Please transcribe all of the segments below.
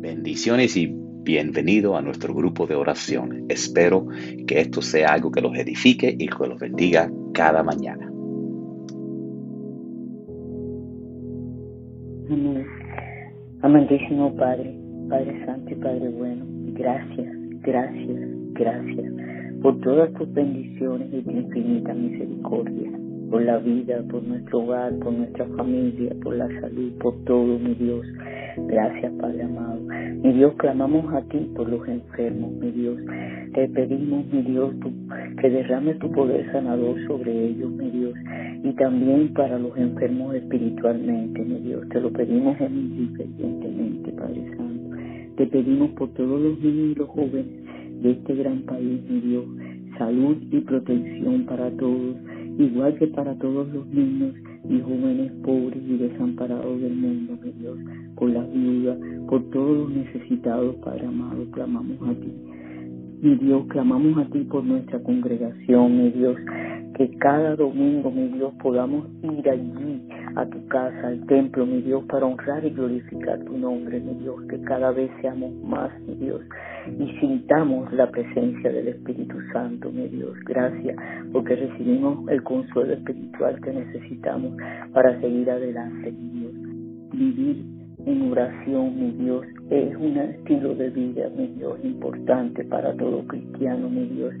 Bendiciones y bienvenido a nuestro grupo de oración. Espero que esto sea algo que los edifique y que los bendiga cada mañana. Amén. Amantísimo Padre, Padre Santo y Padre Bueno, gracias, gracias, gracias por todas tus bendiciones y tu infinita misericordia por la vida, por nuestro hogar, por nuestra familia, por la salud, por todo, mi Dios. Gracias, Padre amado. Mi Dios, clamamos a ti por los enfermos, mi Dios. Te pedimos, mi Dios, que derrames tu poder sanador sobre ellos, mi Dios. Y también para los enfermos espiritualmente, mi Dios. Te lo pedimos humildemente, Padre Santo. Te pedimos por todos los niños y los jóvenes de este gran país, mi Dios. Salud y protección para todos igual que para todos los niños y jóvenes pobres y desamparados del mundo, mi Dios, por las viudas, por todos los necesitados, Padre amado, clamamos a ti. Mi Dios, clamamos a ti por nuestra congregación, mi Dios, que cada domingo, mi Dios, podamos ir allí a tu casa, al templo, mi Dios, para honrar y glorificar tu nombre, mi Dios, que cada vez seamos más, mi Dios, y sintamos la presencia del Espíritu Santo, mi Dios. Gracias, porque recibimos el consuelo espiritual que necesitamos para seguir adelante, mi Dios. Vivir en oración, mi Dios, es un estilo de vida, mi Dios, importante para todo cristiano, mi Dios.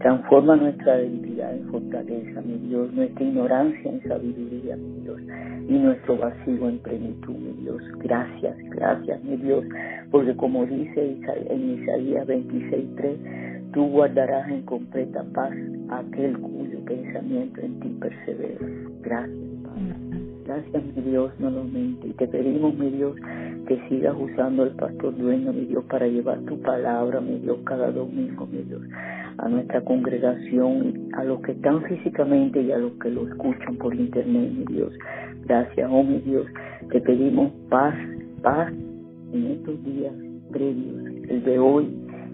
Transforma nuestra debilidad en fortaleza, mi Dios, nuestra ignorancia en sabiduría, mi Dios, y nuestro vacío en plenitud, mi Dios. Gracias, gracias, mi Dios, porque como dice en Isaías 26.3, tú guardarás en completa paz aquel cuyo pensamiento en ti persevera. Gracias, Gracias, mi Dios, nuevamente. Y te pedimos, mi Dios, que sigas usando el pastor dueño, mi Dios, para llevar tu palabra, mi Dios, cada domingo, mi Dios, a nuestra congregación, a los que están físicamente y a los que lo escuchan por internet, mi Dios. Gracias, oh mi Dios. Te pedimos paz, paz en estos días previos, el de hoy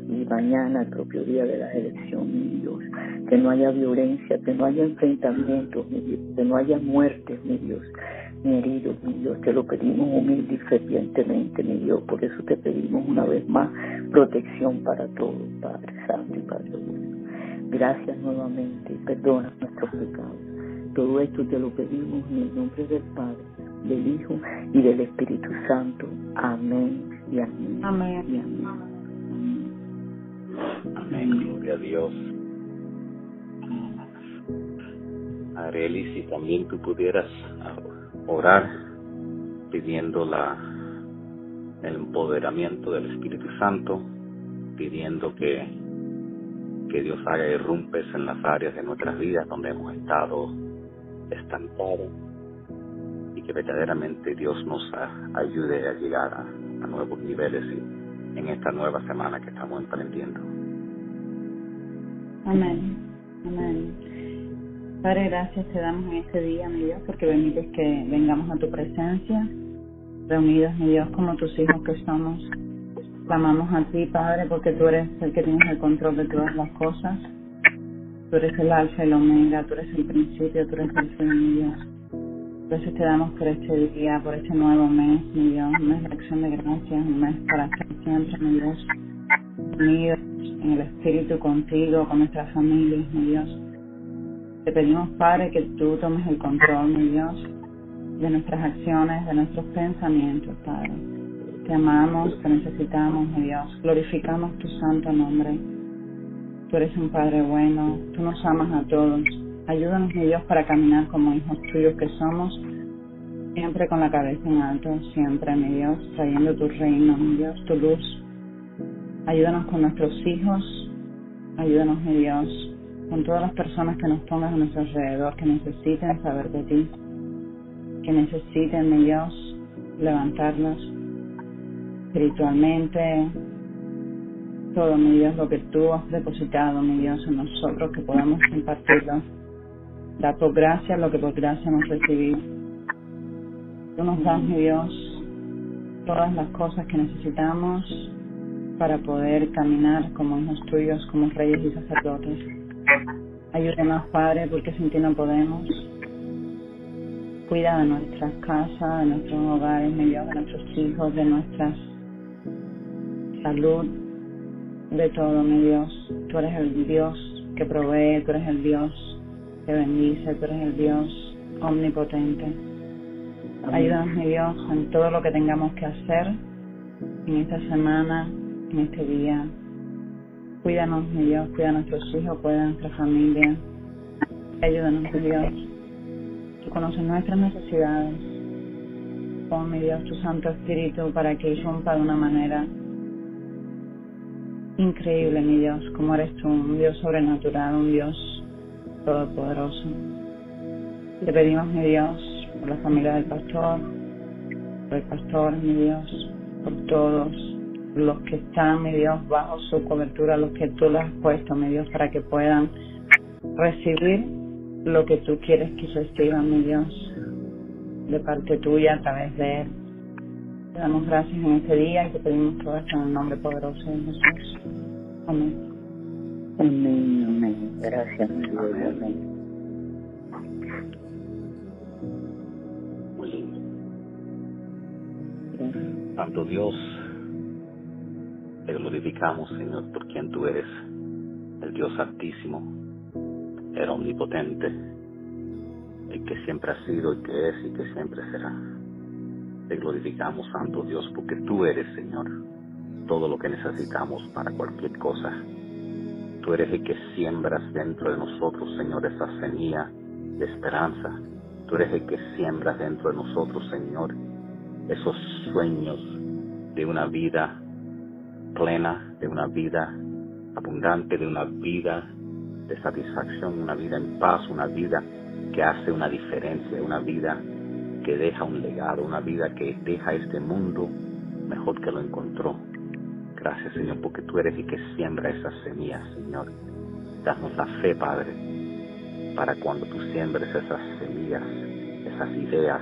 y mañana, el propio día de la elección, mi Dios. Que no haya violencia, que no haya enfrentamientos, mi Dios, que no haya muertes, mi Dios, ni heridos, mi Dios. Te lo pedimos humilde y fervientemente, mi Dios. Por eso te pedimos una vez más protección para todos, Padre Santo y Padre bueno. Gracias nuevamente y perdona nuestros pecados. Todo esto te lo pedimos en el nombre del Padre, del Hijo y del Espíritu Santo. Amén y amén. Amén. Y amén. Amén, gloria a Dios. Areli, si también tú pudieras orar pidiendo el empoderamiento del Espíritu Santo, pidiendo que, que Dios haga irrumpes en las áreas de nuestras vidas donde hemos estado estancados y que verdaderamente Dios nos ayude a llegar a, a nuevos niveles en esta nueva semana que estamos emprendiendo. Amén. Amén. Padre, gracias te damos en este día, mi Dios, porque permites que vengamos a tu presencia, reunidos, mi Dios, como tus hijos que somos. Clamamos a ti, Padre, porque tú eres el que tienes el control de todas las cosas. Tú eres el alfa y el omega, tú eres el principio, tú eres el fin, mi Dios. Gracias te damos por este día, por este nuevo mes, mi Dios, un mes de acción de gracias, un mes para estar siempre, mi Dios, unidos en el Espíritu contigo, con nuestras familias, mi Dios. Te pedimos, Padre, que tú tomes el control, mi Dios, de nuestras acciones, de nuestros pensamientos, Padre. Te amamos, te necesitamos, mi Dios. Glorificamos tu santo nombre. Tú eres un Padre bueno, tú nos amas a todos. Ayúdanos, mi Dios, para caminar como hijos tuyos que somos, siempre con la cabeza en alto, siempre, mi Dios, trayendo tu reino, mi Dios, tu luz. Ayúdanos con nuestros hijos, ayúdanos, mi Dios, con todas las personas que nos pongas a nuestro alrededor, que necesiten saber de ti, que necesiten, mi Dios, levantarnos espiritualmente, todo, mi Dios, lo que tú has depositado, mi Dios, en nosotros, que podamos compartirlo Da por gracia lo que por gracia hemos recibido. Tú nos das, mi Dios, todas las cosas que necesitamos para poder caminar como hijos tuyos, como reyes y sacerdotes. Ayúdanos, Padre, porque sin ti no podemos. Cuida de nuestras casas, de nuestros hogares, mi Dios, de nuestros hijos, de nuestras salud, de todo, mi Dios. Tú eres el Dios que provee, tú eres el Dios que bendice, tú eres el Dios omnipotente. Ayúdanos, mi Dios, en todo lo que tengamos que hacer en esta semana, en este día. Cuídanos, mi Dios, cuida a nuestros hijos, cuida a nuestra familia. Ayúdanos, mi Dios. Tú conoces nuestras necesidades. Pon, mi Dios, tu Santo Espíritu para que irrumpa de una manera increíble, mi Dios, como eres tú, un Dios sobrenatural, un Dios todopoderoso. Te pedimos, mi Dios, por la familia del pastor, por el pastor, mi Dios, por todos los que están, mi Dios, bajo su cobertura, los que tú les has puesto, mi Dios, para que puedan recibir lo que tú quieres que reciban, mi Dios, de parte tuya a través de él. Te damos gracias en este día y te pedimos todo esto en el nombre poderoso de Jesús. Amén. Amén, amén. Gracias, mi Dios. Amén. Santo Dios, glorificamos, Señor, por quien tú eres, el Dios altísimo, el omnipotente, el que siempre ha sido, el que es y que siempre será. Te glorificamos, Santo Dios, porque tú eres, Señor, todo lo que necesitamos para cualquier cosa. Tú eres el que siembras dentro de nosotros, Señor, esa semilla de esperanza. Tú eres el que siembras dentro de nosotros, Señor, esos sueños de una vida plena, de una vida abundante, de una vida de satisfacción, una vida en paz, una vida que hace una diferencia, una vida que deja un legado, una vida que deja este mundo mejor que lo encontró. Gracias, Señor, porque tú eres el que siembra esas semillas, Señor. Danos la fe, Padre, para cuando tú siembres esas semillas, esas ideas,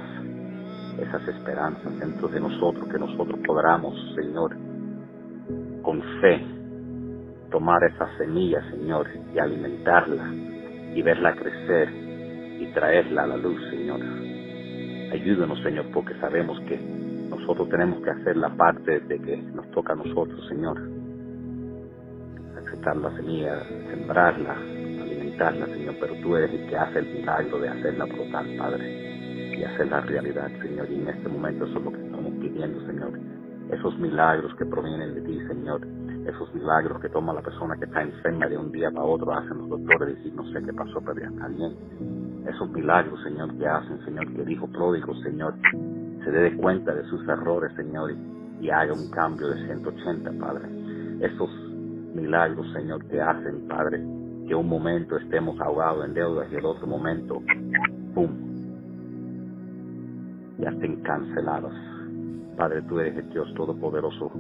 esas esperanzas dentro de nosotros, que nosotros podamos, Señor, con fe, tomar esa semilla, Señor, y alimentarla y verla crecer y traerla a la luz, Señor. Ayúdanos, Señor, porque sabemos que nosotros tenemos que hacer la parte de que nos toca a nosotros, Señor. Aceptar la semilla, sembrarla, alimentarla, Señor, pero tú eres el que hace el milagro de hacerla brotar, Padre, y hacerla realidad, Señor. Y en este momento eso es lo que estamos pidiendo, Señor. Esos milagros que provienen de ti, Señor. Esos milagros que toma la persona que está enferma de un día para otro, hacen los doctores decir, no sé qué pasó, pero ya está bien. Esos milagros, Señor, que hacen, Señor, que dijo pródigo, Señor, se dé cuenta de sus errores, Señor, y haga un cambio de 180, Padre. Esos milagros, Señor, que hacen, Padre, que un momento estemos ahogados en deudas y el otro momento, ¡pum!, ya estén cancelados. Padre, tú eres el Dios Todopoderoso.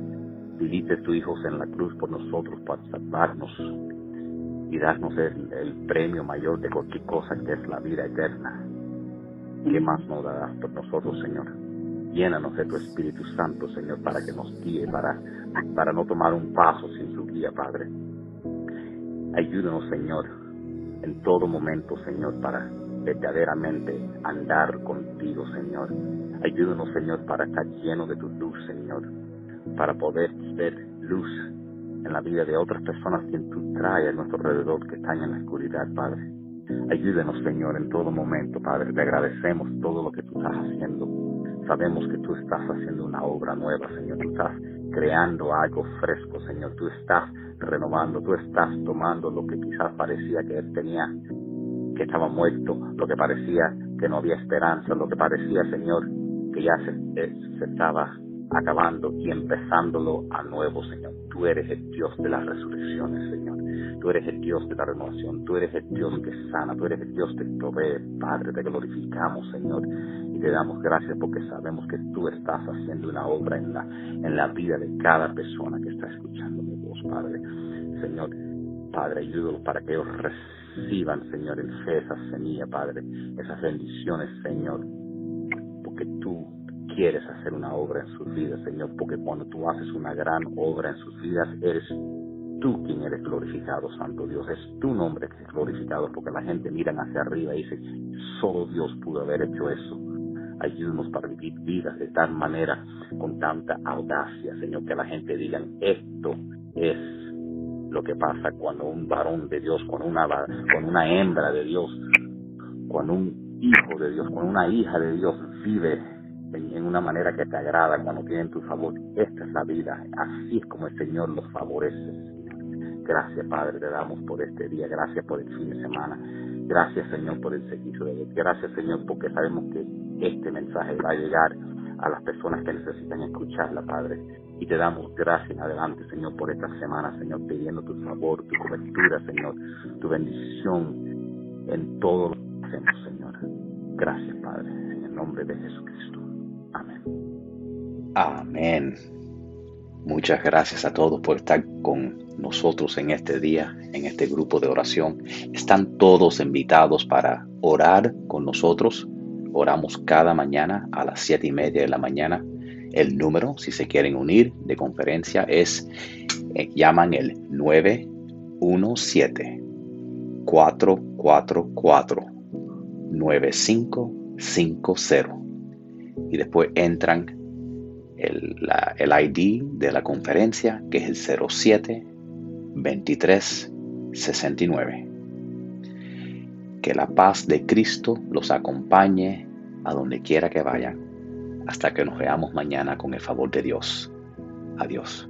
Viviste tu Hijos en la cruz por nosotros para salvarnos y darnos el, el premio mayor de cualquier cosa que es la vida eterna. ¿Qué más nos darás por nosotros, Señor? Llénanos de tu Espíritu Santo, Señor, para que nos guíe, para, para no tomar un paso sin su guía, Padre. Ayúdanos, Señor, en todo momento, Señor, para verdaderamente andar contigo, Señor. Ayúdanos, Señor, para estar lleno de tu luz, Señor, para poder ver luz en la vida de otras personas que tú traes a nuestro alrededor que están en la oscuridad, Padre. Ayúdenos, Señor, en todo momento, Padre. Te agradecemos todo lo que tú estás haciendo. Sabemos que tú estás haciendo una obra nueva, Señor. Tú estás creando algo fresco, Señor. Tú estás renovando, tú estás tomando lo que quizás parecía que él tenía, que estaba muerto, lo que parecía que no había esperanza, lo que parecía, Señor, que ya se, eh, se estaba acabando y empezándolo a nuevo, Señor. Tú eres el Dios de las resurrecciones, Señor. Tú eres el Dios de la renovación, tú eres el Dios que sana, tú eres el Dios que provee, Padre, te glorificamos, Señor, y te damos gracias porque sabemos que tú estás haciendo una obra en la, en la vida de cada persona que está escuchando mi voz, Padre. Señor, Padre, ayúdalo para que ellos reciban, Señor, en fe esa semilla, Padre, esas bendiciones, Señor, porque tú quieres hacer una obra en sus vidas, Señor, porque cuando tú haces una gran obra en sus vidas, eres tú quien eres glorificado, Santo Dios. Es tu nombre que es glorificado, porque la gente mira hacia arriba y dice, solo Dios pudo haber hecho eso. Ayúdanos para vivir vidas de tal manera, con tanta audacia, Señor, que la gente diga, esto es lo que pasa cuando un varón de Dios, con una, con una hembra de Dios, con un hijo de Dios, con una hija de Dios vive en, una manera que te agrada, cuando tienen tu favor. Esta es la vida, así es como el Señor los favorece. Gracias, Padre, te damos por este día. Gracias por el fin de semana. Gracias, Señor, por el servicio de Dios. Gracias, Señor, porque sabemos que este mensaje va a llegar a las personas que necesitan escucharla, Padre. Y te damos gracias en adelante, Señor, por esta semana, Señor, pidiendo tu favor, tu cobertura, Señor, tu bendición en todo lo que hacemos. Gracias, Padre, en el nombre de Jesucristo. Amén. Amén. Muchas gracias a todos por estar con nosotros en este día, en este grupo de oración. Están todos invitados para orar con nosotros. Oramos cada mañana a las siete y media de la mañana. El número, si se quieren unir de conferencia, es, eh, llaman el 917-444-9550. Y después entran el, el ID de la conferencia, que es el 07 23 69. Que la paz de Cristo los acompañe a donde quiera que vayan, hasta que nos veamos mañana con el favor de Dios. Adiós.